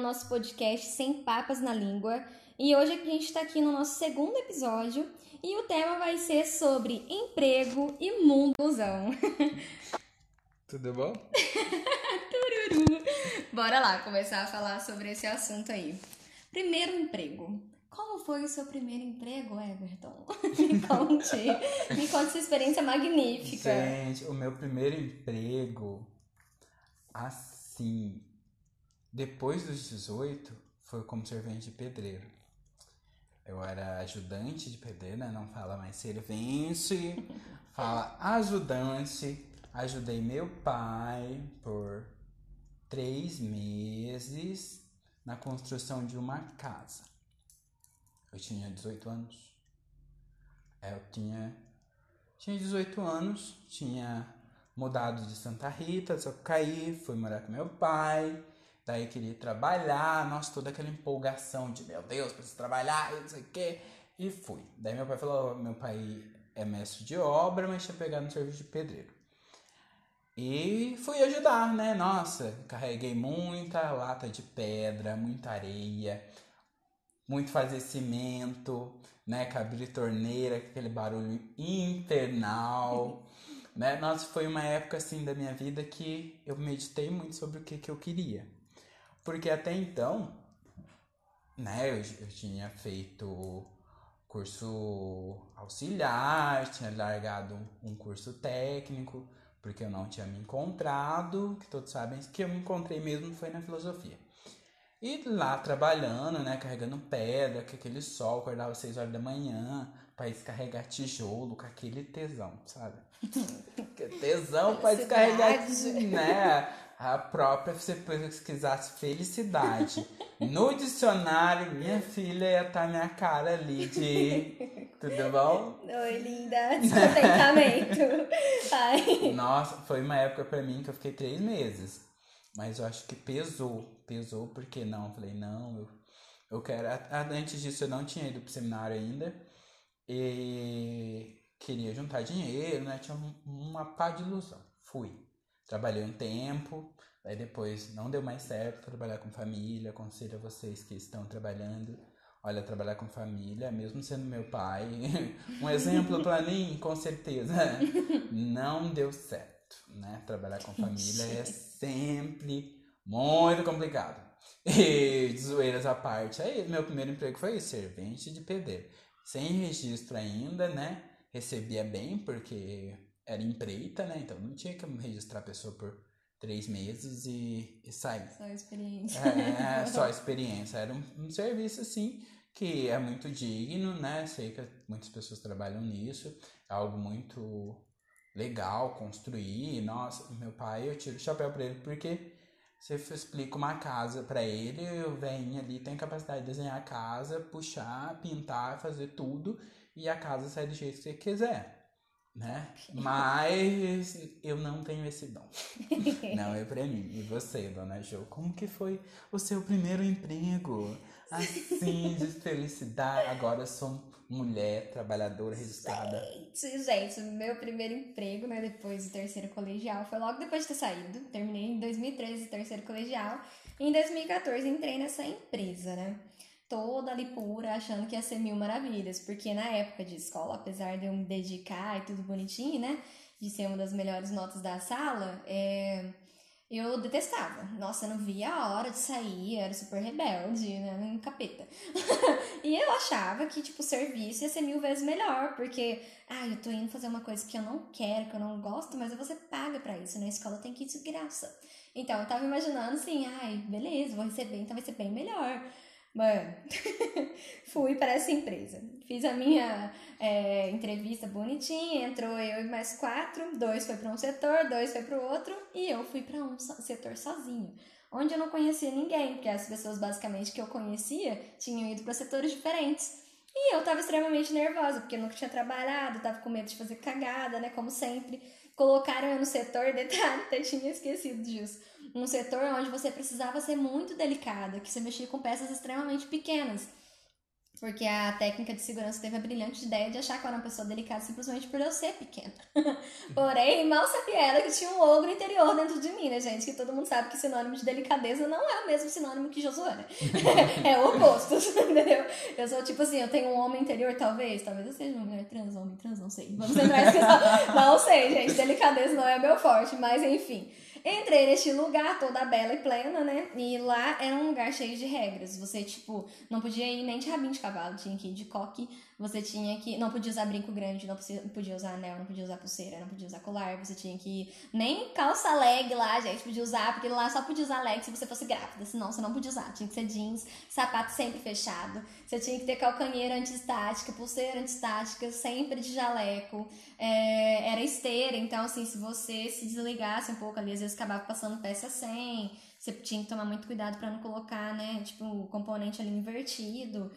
nosso podcast Sem Papas na Língua. E hoje a gente está aqui no nosso segundo episódio e o tema vai ser sobre emprego e mundozão. Tudo bom? Tururu. Bora lá começar a falar sobre esse assunto aí. Primeiro emprego. Como foi o seu primeiro emprego, Everton? Me conte. Me conte sua experiência magnífica. Gente, o meu primeiro emprego, assim, depois dos 18, foi como servente de pedreiro. Eu era ajudante de pedreiro, né? Não fala mais servente, fala ajudante. Ajudei meu pai por três meses na construção de uma casa. Eu tinha 18 anos. É, eu tinha, tinha 18 anos, tinha mudado de Santa Rita, Sapucaí, fui morar com meu pai. Daí queria trabalhar, nossa, toda aquela empolgação de meu Deus, preciso trabalhar e não sei o quê. E fui. Daí meu pai falou: meu pai é mestre de obra, mas tinha pegado no serviço de pedreiro. E fui ajudar, né? Nossa, carreguei muita lata de pedra, muita areia, muito fazer cimento, né? Cabrir torneira, aquele barulho infernal, né? Nossa, foi uma época assim da minha vida que eu meditei muito sobre o que, que eu queria. Porque até então, né, eu, eu tinha feito curso auxiliar, tinha largado um curso técnico, porque eu não tinha me encontrado, que todos sabem que eu me encontrei mesmo foi na filosofia. E lá trabalhando, né, carregando pedra, com aquele sol, acordava às 6 horas da manhã, para descarregar tijolo, com aquele tesão, sabe? tesão para descarregar, né? A própria, se você pesquisasse felicidade no dicionário, minha filha ia estar tá minha cara ali de. Tudo bom? Oi, linda. Descontentamento. Ai. Nossa, foi uma época para mim que eu fiquei três meses. Mas eu acho que pesou. Pesou porque não. Eu falei, não, eu, eu quero. Antes disso, eu não tinha ido pro seminário ainda. E queria juntar dinheiro, né? Tinha uma pá de ilusão. Fui. Trabalhei um tempo, aí depois não deu mais certo trabalhar com família. Aconselho a vocês que estão trabalhando. Olha, trabalhar com família, mesmo sendo meu pai, um exemplo para mim, com certeza, não deu certo, né? Trabalhar com família é sempre muito complicado. E de zoeiras à parte, aí meu primeiro emprego foi servente de pedreiro. Sem registro ainda, né? Recebia bem, porque era empreita, né? Então não tinha que registrar a pessoa por três meses e, e sair. Só experiência. É, é só experiência. Era um, um, serviço, assim, que é muito digno, né? Sei que muitas pessoas trabalham nisso. É algo muito legal construir. Nossa, meu pai, eu tiro o chapéu para ele porque você explica uma casa para ele, velhinho ali tem capacidade de desenhar a casa, puxar, pintar, fazer tudo e a casa sai do jeito que você quiser né? Mas eu não tenho esse dom. não é pra mim. E você, dona Jo, como que foi o seu primeiro emprego? Assim, de felicidade. Agora sou mulher, trabalhadora, registrada. Gente, gente, meu primeiro emprego, né, depois do terceiro colegial, foi logo depois de ter saído. Terminei em 2013 o terceiro colegial. E em 2014 entrei nessa empresa, né? toda ali pura, achando que ia ser mil maravilhas, porque na época de escola, apesar de eu me dedicar e tudo bonitinho, né, de ser uma das melhores notas da sala, é, eu detestava. Nossa, eu não via a hora de sair, eu era super rebelde, né, um capeta. e eu achava que, tipo, o serviço ia ser mil vezes melhor, porque, ah, eu tô indo fazer uma coisa que eu não quero, que eu não gosto, mas você paga para isso, na escola tem que ir de graça. Então, eu tava imaginando assim, ai, beleza, vou receber, então vai ser bem melhor. Mano, fui para essa empresa. Fiz a minha é, entrevista bonitinha, entrou eu e mais quatro, dois foi para um setor, dois foi para o outro e eu fui para um setor sozinho, onde eu não conhecia ninguém, porque as pessoas basicamente que eu conhecia tinham ido para setores diferentes. E eu estava extremamente nervosa, porque eu nunca tinha trabalhado, estava com medo de fazer cagada, né, como sempre. Colocaram eu no setor, detalhe, até tinha esquecido disso um setor onde você precisava ser muito delicada, que você mexia com peças extremamente pequenas. Porque a técnica de segurança teve a brilhante ideia de achar que eu era uma pessoa delicada simplesmente por eu ser pequena. Porém, mal sabia ela que tinha um ogro interior dentro de mim, né, gente? Que todo mundo sabe que sinônimo de delicadeza não é o mesmo sinônimo que Josuana. é o oposto, entendeu? Eu sou tipo assim, eu tenho um homem interior, talvez. Talvez eu seja uma mulher trans, homem trans, não sei. Vamos entrar nessa questão. Não sei, gente. Delicadeza não é meu forte, mas enfim. Entrei neste lugar toda bela e plena, né? E lá era um lugar cheio de regras. Você, tipo, não podia ir nem de rabinho de cavalo, tinha que ir de coque. Você tinha que. Não podia usar brinco grande, não podia usar anel, não podia usar pulseira, não podia usar colar. Você tinha que. Nem calça leg lá, gente, podia usar, porque lá só podia usar leg se você fosse grávida. Senão você não podia usar. Tinha que ser jeans, sapato sempre fechado. Você tinha que ter calcanheira antiestática, pulseira antiestática, sempre de jaleco. É, era esteira, então, assim, se você se desligasse um pouco ali, às vezes acabava passando peça sem, você tinha que tomar muito cuidado para não colocar, né, tipo, o componente ali invertido.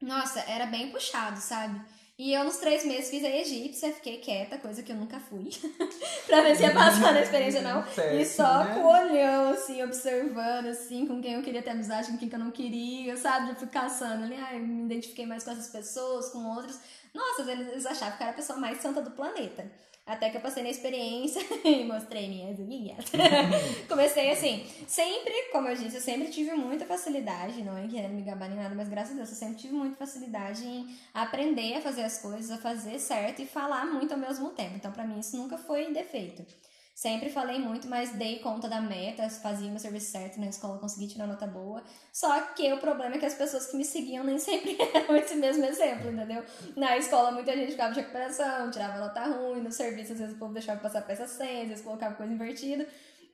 Nossa, era bem puxado, sabe? E eu, nos três meses, fiz a egípcia, fiquei quieta, coisa que eu nunca fui. pra ver se ia passar na experiência não. Certo, e só né? com o olhão, assim, observando, assim, com quem eu queria ter amizade, com quem eu não queria, sabe? Eu fui caçando ali, ai, me identifiquei mais com essas pessoas, com outras. Nossa, eles achavam que eu era a pessoa mais santa do planeta. Até que eu passei na experiência e mostrei minhas unhas. Comecei assim, sempre, como eu disse, eu sempre tive muita facilidade, não é querendo me gabar nem nada, mas graças a Deus eu sempre tive muita facilidade em aprender a fazer as coisas, a fazer certo e falar muito ao mesmo tempo. Então, para mim, isso nunca foi defeito. Sempre falei muito, mas dei conta da meta, fazia meu serviço certo na escola, consegui tirar nota boa. Só que o problema é que as pessoas que me seguiam nem sempre eram esse mesmo exemplo, entendeu? Na escola muita gente ficava de recuperação, tirava nota ruim, no serviço às vezes o povo deixava passar peça sem, às vezes colocava coisa invertida.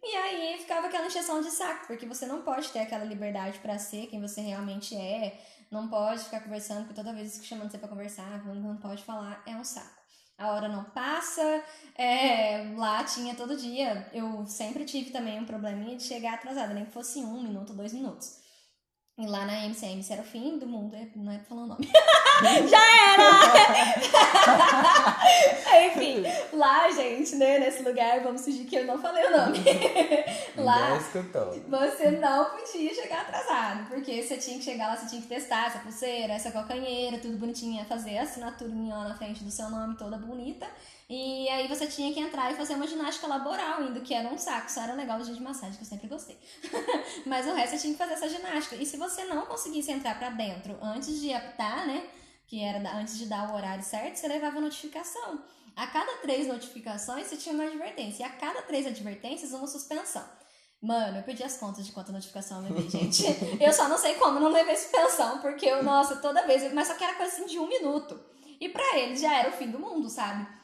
E aí ficava aquela encheção de saco, porque você não pode ter aquela liberdade para ser quem você realmente é, não pode ficar conversando, porque toda vez que chamando você para conversar, não pode falar, é um saco a hora não passa. É, lá tinha todo dia. Eu sempre tive também um probleminha de chegar atrasada, nem que fosse um minuto, dois minutos. E lá na MCM, isso era o fim do mundo, é, não é pra falar o nome. Já era! Enfim, lá, gente, né, nesse lugar, vamos fingir que eu não falei o nome. lá, você não podia chegar atrasado, porque você tinha que chegar lá, você tinha que testar essa pulseira, essa calcanheira, tudo bonitinho, fazer a assinaturinha lá na frente do seu nome, toda bonita. E aí você tinha que entrar e fazer uma ginástica laboral ainda, que era um saco. Isso era legal o dia de massagem, que eu sempre gostei. Mas o resto você tinha que fazer essa ginástica. E se você não conseguisse entrar para dentro antes de apitar, né? Que era antes de dar o horário certo, você levava notificação. A cada três notificações você tinha uma advertência. E a cada três advertências, uma suspensão. Mano, eu perdi as contas de quanta notificação eu levei, gente. eu só não sei como eu não levei suspensão, porque eu, nossa, toda vez. Mas só que era coisa assim de um minuto. E para eles já era o fim do mundo, sabe?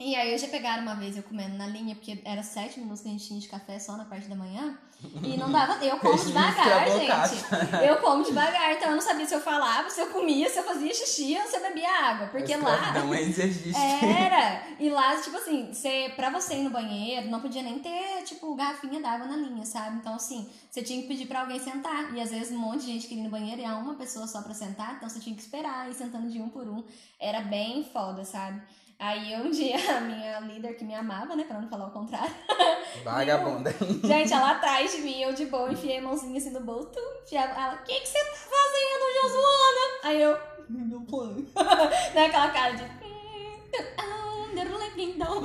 E aí eu já pegaram uma vez eu comendo na linha, porque era sete minutos que a gente tinha de café só na parte da manhã. E não dava. Eu como devagar, gente. Eu como devagar, então eu não sabia se eu falava, se eu comia, se eu fazia xixi ou se eu bebia água. Porque lá. Não existe. Era. E lá, tipo assim, você, pra você ir no banheiro, não podia nem ter, tipo, garrafinha d'água na linha, sabe? Então, assim, você tinha que pedir pra alguém sentar. E às vezes um monte de gente queria ir no banheiro e há uma pessoa só pra sentar, então você tinha que esperar, ir sentando de um por um. Era bem foda, sabe? Aí um dia a minha líder que me amava, né? Pra não falar o contrário. Vagabunda. Gente, ela atrás de mim, eu de boa, enfiei a mãozinha assim no bolso. Ela, o que, que você tá fazendo, Josuana? Aí eu, meu plano. né? Aquela cara de.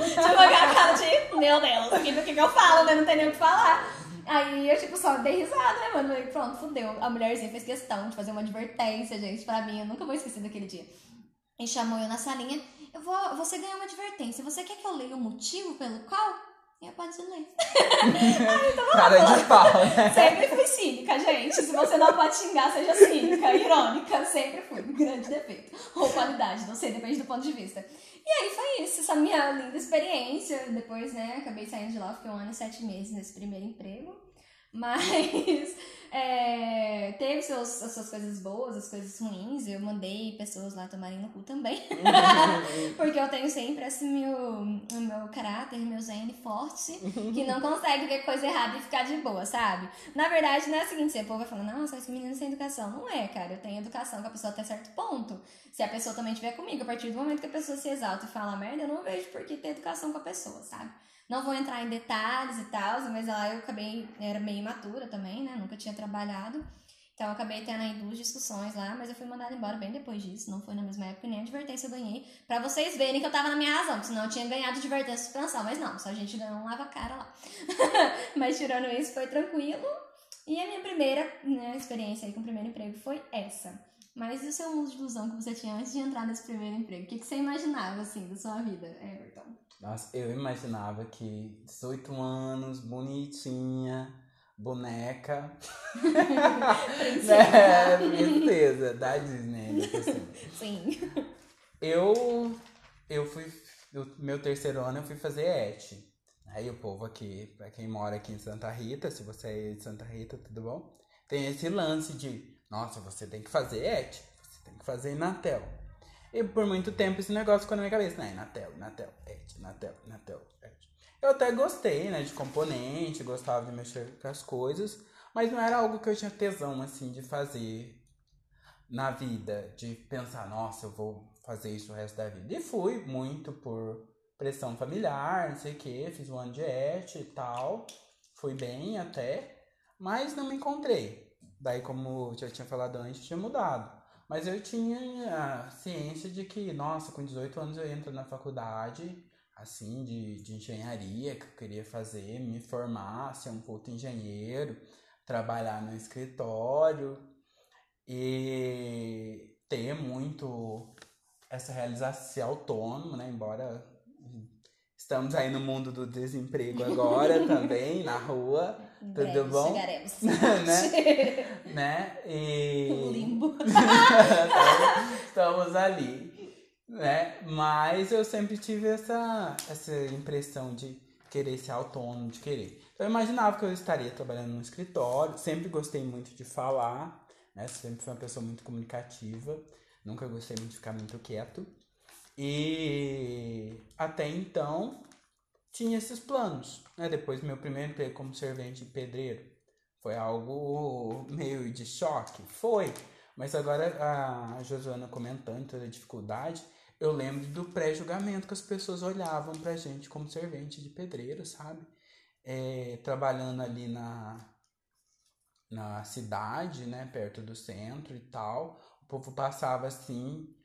tipo, aquela cara de, meu Deus, o que, que, que eu falo, né? Não tem nem o que falar. Aí eu, tipo, só dei risada, né, mano? Pronto, fudeu. A mulherzinha fez questão de fazer uma advertência, gente, pra mim. Eu nunca vou esquecer daquele dia. E chamou eu na salinha eu vou, você ganhou uma advertência. Você quer que eu leia o motivo pelo qual? Eu pode ler. Ai, então Cara de pau, né? Sempre fui cínica, gente. Se você não pode xingar, seja cínica, irônica. Sempre fui. Grande defeito. Ou qualidade, não sei, depende do ponto de vista. E aí foi isso, essa minha linda experiência. Depois, né, acabei saindo de lá, fiquei um ano e sete meses nesse primeiro emprego. Mas é, teve seus, as suas coisas boas, as coisas ruins. Eu mandei pessoas lá tomarem no cu também. Porque eu tenho sempre esse meu, meu caráter, meu zen forte, que não consegue ver coisa errada e ficar de boa, sabe? Na verdade, não é o seguinte, você povo vai falando, nossa, esse menino sem educação. Não é, cara. Eu tenho educação com a pessoa até certo ponto. Se a pessoa também estiver comigo, a partir do momento que a pessoa se exalta e fala merda, eu não vejo por que ter educação com a pessoa, sabe? Não vou entrar em detalhes e tal, mas lá eu acabei, era meio imatura também, né? Nunca tinha trabalhado. Então eu acabei tendo aí duas discussões lá, mas eu fui mandada embora bem depois disso. Não foi na mesma época, nem advertência eu ganhei. Pra vocês verem que eu tava na minha razão, senão eu tinha ganhado advertência e suspensão. Mas não, só a gente ganhou um lava-cara lá. mas tirando isso, foi tranquilo. E a minha primeira né, experiência aí com o primeiro emprego foi essa. Mas e o seu mundo de ilusão que você tinha antes de entrar nesse primeiro emprego? O que, que você imaginava, assim, da sua vida, Everton? Nossa, eu imaginava que 18 anos, bonitinha, boneca. né? Princesa da Disney, né? assim. Sim. Eu, eu fui, meu terceiro ano eu fui fazer ET. Aí o povo aqui, pra quem mora aqui em Santa Rita, se você é de Santa Rita, tudo bom? Tem esse lance de, nossa, você tem que fazer ET, você tem que fazer Inatel. E por muito tempo esse negócio ficou na minha cabeça, né? Inatel, Inatel, ET, Inatel, Inatel, ET. Eu até gostei, né, de componente, gostava de mexer com as coisas, mas não era algo que eu tinha tesão, assim, de fazer na vida, de pensar, nossa, eu vou fazer isso o resto da vida. E fui muito por pressão familiar, não sei o que, fiz um ano de ET e tal, fui bem até, mas não me encontrei. Daí, como já tinha falado antes, tinha mudado. Mas eu tinha a ciência de que, nossa, com 18 anos eu entro na faculdade, assim, de, de engenharia, que eu queria fazer, me formar, ser um puto engenheiro, trabalhar no escritório e ter muito essa realização, ser autônomo, né? Embora estamos aí no mundo do desemprego agora também, na rua, Em tudo breve bom? Chegaremos. né? né? E... Limbo. Estamos ali, né? Mas eu sempre tive essa, essa impressão de querer ser autônomo, de querer. Então eu imaginava que eu estaria trabalhando no escritório, sempre gostei muito de falar, né? Sempre fui uma pessoa muito comunicativa, nunca gostei muito de ficar muito quieto. E até então tinha esses planos, né? Depois meu primeiro emprego como servente de pedreiro foi algo meio de choque, foi. Mas agora a Josuana comentando toda a dificuldade, eu lembro do pré-julgamento que as pessoas olhavam pra gente como servente de pedreiro, sabe? É, trabalhando ali na, na cidade, né, perto do centro e tal. O povo passava assim,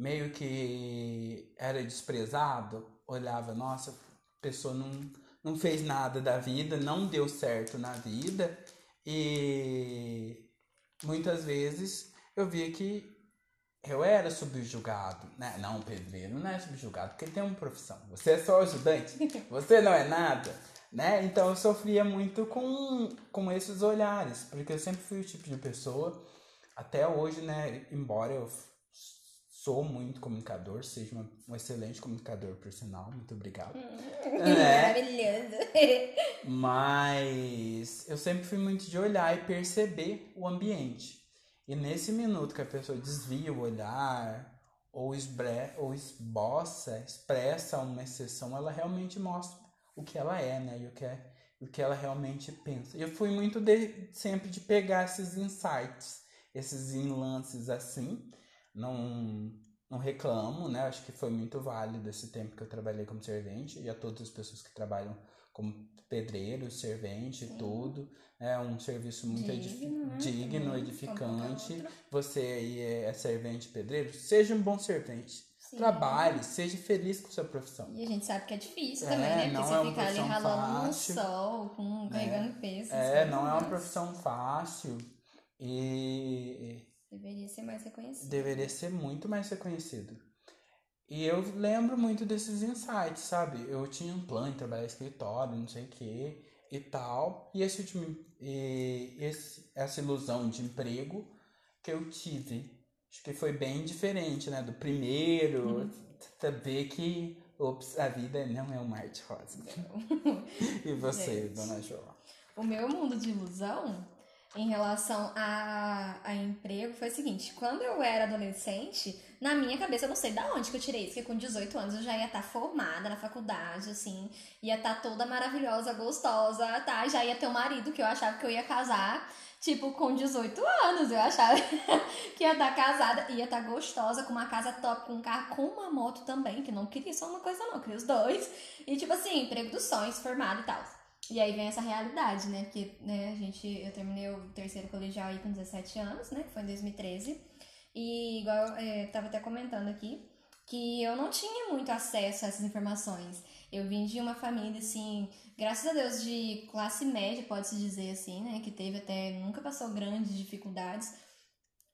meio que era desprezado, olhava, nossa, a pessoa não, não fez nada da vida, não deu certo na vida e muitas vezes eu via que eu era subjugado, né? Não, pedreiro não é subjugado, porque tem uma profissão. Você é só ajudante, você não é nada, né? Então eu sofria muito com, com esses olhares, porque eu sempre fui o tipo de pessoa, até hoje, né? Embora eu sou muito comunicador, seja uma, um excelente comunicador, por sinal, muito obrigado. É. Maravilhoso. Mas eu sempre fui muito de olhar e perceber o ambiente. E nesse minuto que a pessoa desvia o olhar, ou, esbre, ou esboça, expressa uma exceção, ela realmente mostra o que ela é, né? E o que, é, o que ela realmente pensa. E eu fui muito de, sempre de pegar esses insights, esses lances assim. Não, não reclamo, né? Acho que foi muito válido esse tempo que eu trabalhei como servente e a todas as pessoas que trabalham como pedreiro, servente, Sim. tudo. É um serviço muito Digno, né? digno, Também, edificante. Você aí é, é servente pedreiro, seja um bom servente. Sim. Trabalhe, seja feliz com sua profissão. E a gente sabe que é difícil É, também, né? Porque não você é uma fica ali ralando fácil. no sol, com, carregando peso. É, não é uma profissão fácil e Deveria ser mais reconhecido. deveria ser muito mais reconhecido. E eu lembro muito desses insights, sabe? Eu tinha um plano de trabalhar em escritório, não sei o que e tal. E esse último, e esse, essa ilusão de emprego que eu tive, acho que foi bem diferente, né? Do primeiro, saber que ops, a vida não é um mar de rosa. e você, Gente. dona Joa? O meu mundo de ilusão em relação a, a emprego foi o seguinte: quando eu era adolescente, na minha cabeça, eu não sei da onde que eu tirei isso, que com 18 anos eu já ia estar formada na faculdade, assim, ia estar toda maravilhosa, gostosa, tá? Já ia ter um marido que eu achava que eu ia casar, tipo, com 18 anos. Eu achava que ia estar casada, ia estar gostosa, com uma casa top, com um carro, com uma moto também, que não queria só uma coisa, não, queria os dois. E, tipo assim, emprego dos sonhos, formado e tal. E aí vem essa realidade, né? Porque né, a gente, eu terminei o terceiro colegial aí com 17 anos, né? Que foi em 2013. E igual eu é, tava até comentando aqui, que eu não tinha muito acesso a essas informações. Eu vim de uma família, assim, graças a Deus, de classe média, pode-se dizer assim, né? Que teve até, nunca passou grandes dificuldades.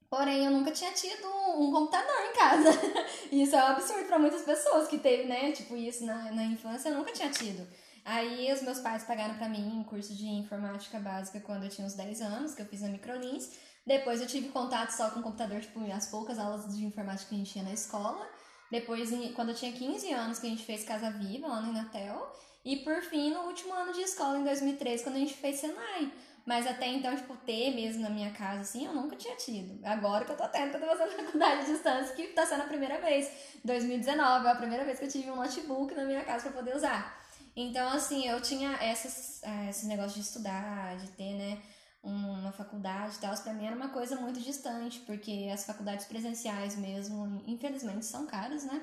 Porém, eu nunca tinha tido um computador em casa. isso é um absurdo para muitas pessoas que teve, né? Tipo, isso na, na infância eu nunca tinha tido. Aí os meus pais pagaram para mim um curso de informática básica quando eu tinha uns 10 anos, que eu fiz na Microlins. Depois eu tive contato só com o computador, tipo, as poucas aulas de informática que a gente tinha na escola. Depois, quando eu tinha 15 anos, que a gente fez Casa Viva lá no Inatel. E por fim, no último ano de escola, em 2013, quando a gente fez Senai. Mas até então, tipo, ter mesmo na minha casa, assim, eu nunca tinha tido. Agora que eu tô tendo, que eu tô fazendo faculdade de distância, que tá sendo a primeira vez. 2019 é a primeira vez que eu tive um notebook na minha casa para poder usar. Então, assim, eu tinha essas, eh, esse negócio de estudar, de ter, né, uma faculdade e tal, pra mim era uma coisa muito distante, porque as faculdades presenciais mesmo, infelizmente, são caras, né?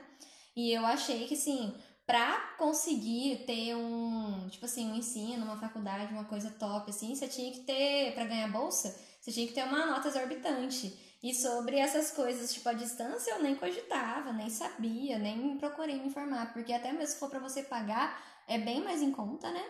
E eu achei que, assim, pra conseguir ter um, tipo assim, um ensino, uma faculdade, uma coisa top, assim, você tinha que ter, para ganhar bolsa, você tinha que ter uma nota exorbitante. E sobre essas coisas, tipo, a distância, eu nem cogitava, nem sabia, nem procurei me informar, porque até mesmo se for para você pagar, é bem mais em conta, né?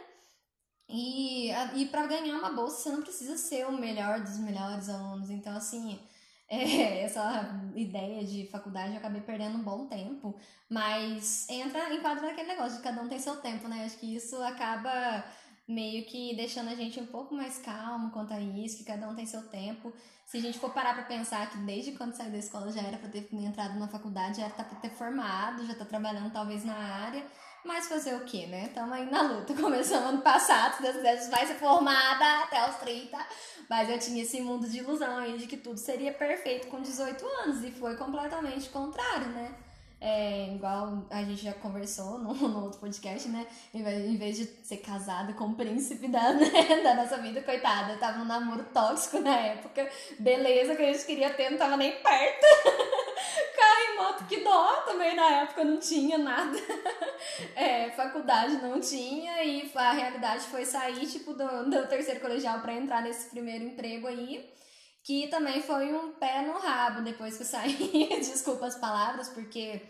E, e para ganhar uma bolsa, você não precisa ser o melhor dos melhores alunos. Então, assim, é, essa ideia de faculdade eu acabei perdendo um bom tempo. Mas entra, enquadra naquele negócio de cada um tem seu tempo, né? Acho que isso acaba meio que deixando a gente um pouco mais calmo quanto a isso, que cada um tem seu tempo. Se a gente for parar pra pensar que desde quando saiu da escola já era pra ter entrado na faculdade, já era pra ter formado, já tá trabalhando talvez na área. Mas fazer o quê, né? Estamos aí na luta. Começamos ano passado, se Deus quiser, vai ser formada até os 30. Mas eu tinha esse mundo de ilusão aí de que tudo seria perfeito com 18 anos. E foi completamente contrário, né? É, igual a gente já conversou no, no outro podcast, né? Em vez de ser casada com o príncipe da, né? da nossa vida, coitada, tava num namoro tóxico na época. Beleza que a gente queria ter, não tava nem perto. Que dó também na época não tinha nada. É, faculdade não tinha e a realidade foi sair, tipo, do, do terceiro colegial para entrar nesse primeiro emprego aí que também foi um pé no rabo depois que eu saí. Desculpa as palavras, porque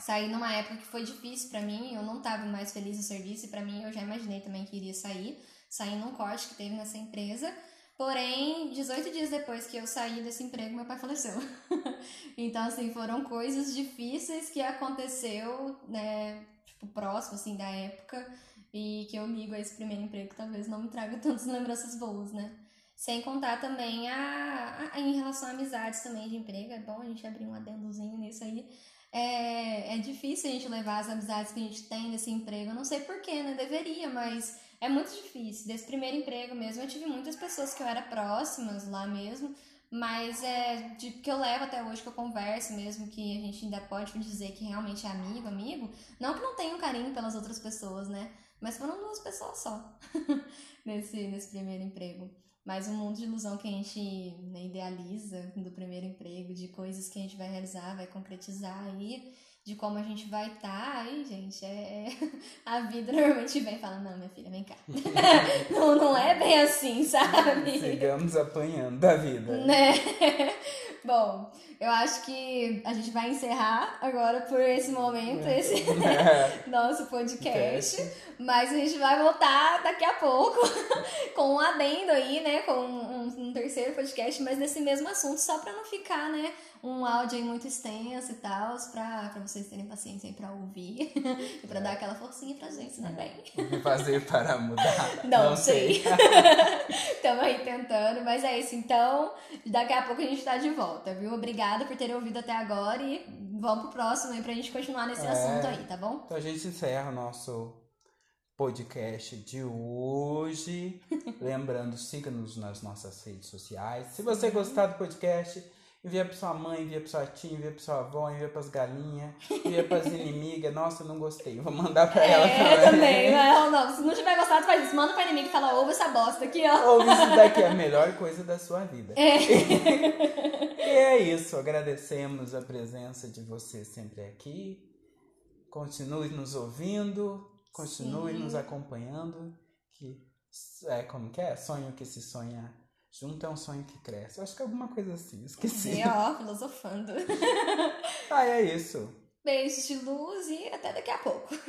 saí numa época que foi difícil para mim, eu não tava mais feliz no serviço e para mim eu já imaginei também que iria sair, sair num corte que teve nessa empresa. Porém, 18 dias depois que eu saí desse emprego, meu pai faleceu. então, assim, foram coisas difíceis que aconteceu, né, tipo, próximo, assim, da época e que eu ligo a esse primeiro emprego que talvez não me traga tantas lembranças boas, né? Sem contar também a, a, em relação a amizades também de emprego. É bom a gente abrir um adendozinho nisso aí. É, é difícil a gente levar as amizades que a gente tem nesse emprego. Eu não sei porquê, né? Deveria, mas é muito difícil. Desse primeiro emprego mesmo, eu tive muitas pessoas que eu era próximas lá mesmo. Mas é de, que eu levo até hoje, que eu converso mesmo, que a gente ainda pode dizer que realmente é amigo, amigo. Não que não tenha um carinho pelas outras pessoas, né? Mas foram duas pessoas só nesse, nesse primeiro emprego. Mas um mundo de ilusão que a gente né, idealiza do primeiro emprego, de coisas que a gente vai realizar, vai concretizar aí, de como a gente vai estar, tá, aí, gente, é, é, a vida normalmente vem e fala, não, minha filha, vem cá. não, não é bem assim, sabe? Sigamos apanhando da vida. Né? Bom, eu acho que a gente vai encerrar agora por esse momento, é. esse nosso podcast. Mas a gente vai voltar daqui a pouco com um adendo aí, né? Com um, um terceiro podcast, mas nesse mesmo assunto, só para não ficar, né? um áudio aí muito extenso e tal, pra, pra vocês terem paciência aí pra ouvir e pra é. dar aquela forcinha pra gente, né, bem? O que fazer para mudar? Não, Não sei. Estamos aí tentando, mas é isso. Então, daqui a pouco a gente tá de volta, viu? Obrigada por terem ouvido até agora e vamos pro próximo aí pra gente continuar nesse é. assunto aí, tá bom? Então a gente encerra o nosso podcast de hoje. Lembrando, siga-nos nas nossas redes sociais. Se você gostar do podcast envia pra sua mãe, envia pra sua tia, envia pra sua avó, envia pras galinhas, envia pras inimigas. Nossa, não gostei. Vou mandar pra ela é, também. também. Não, não, se não tiver gostado, faz isso. Manda pra inimiga e fala, ouve essa bosta aqui, ó. Ouve isso daqui, é a melhor coisa da sua vida. É. é isso. Agradecemos a presença de você sempre aqui. Continue nos ouvindo, continue Sim. nos acompanhando que. É, como que é? Sonho que se sonha junto é um sonho que cresce. Eu acho que é alguma coisa assim, esqueci. E ó, filosofando. ah, é isso. Beijos de luz e até daqui a pouco.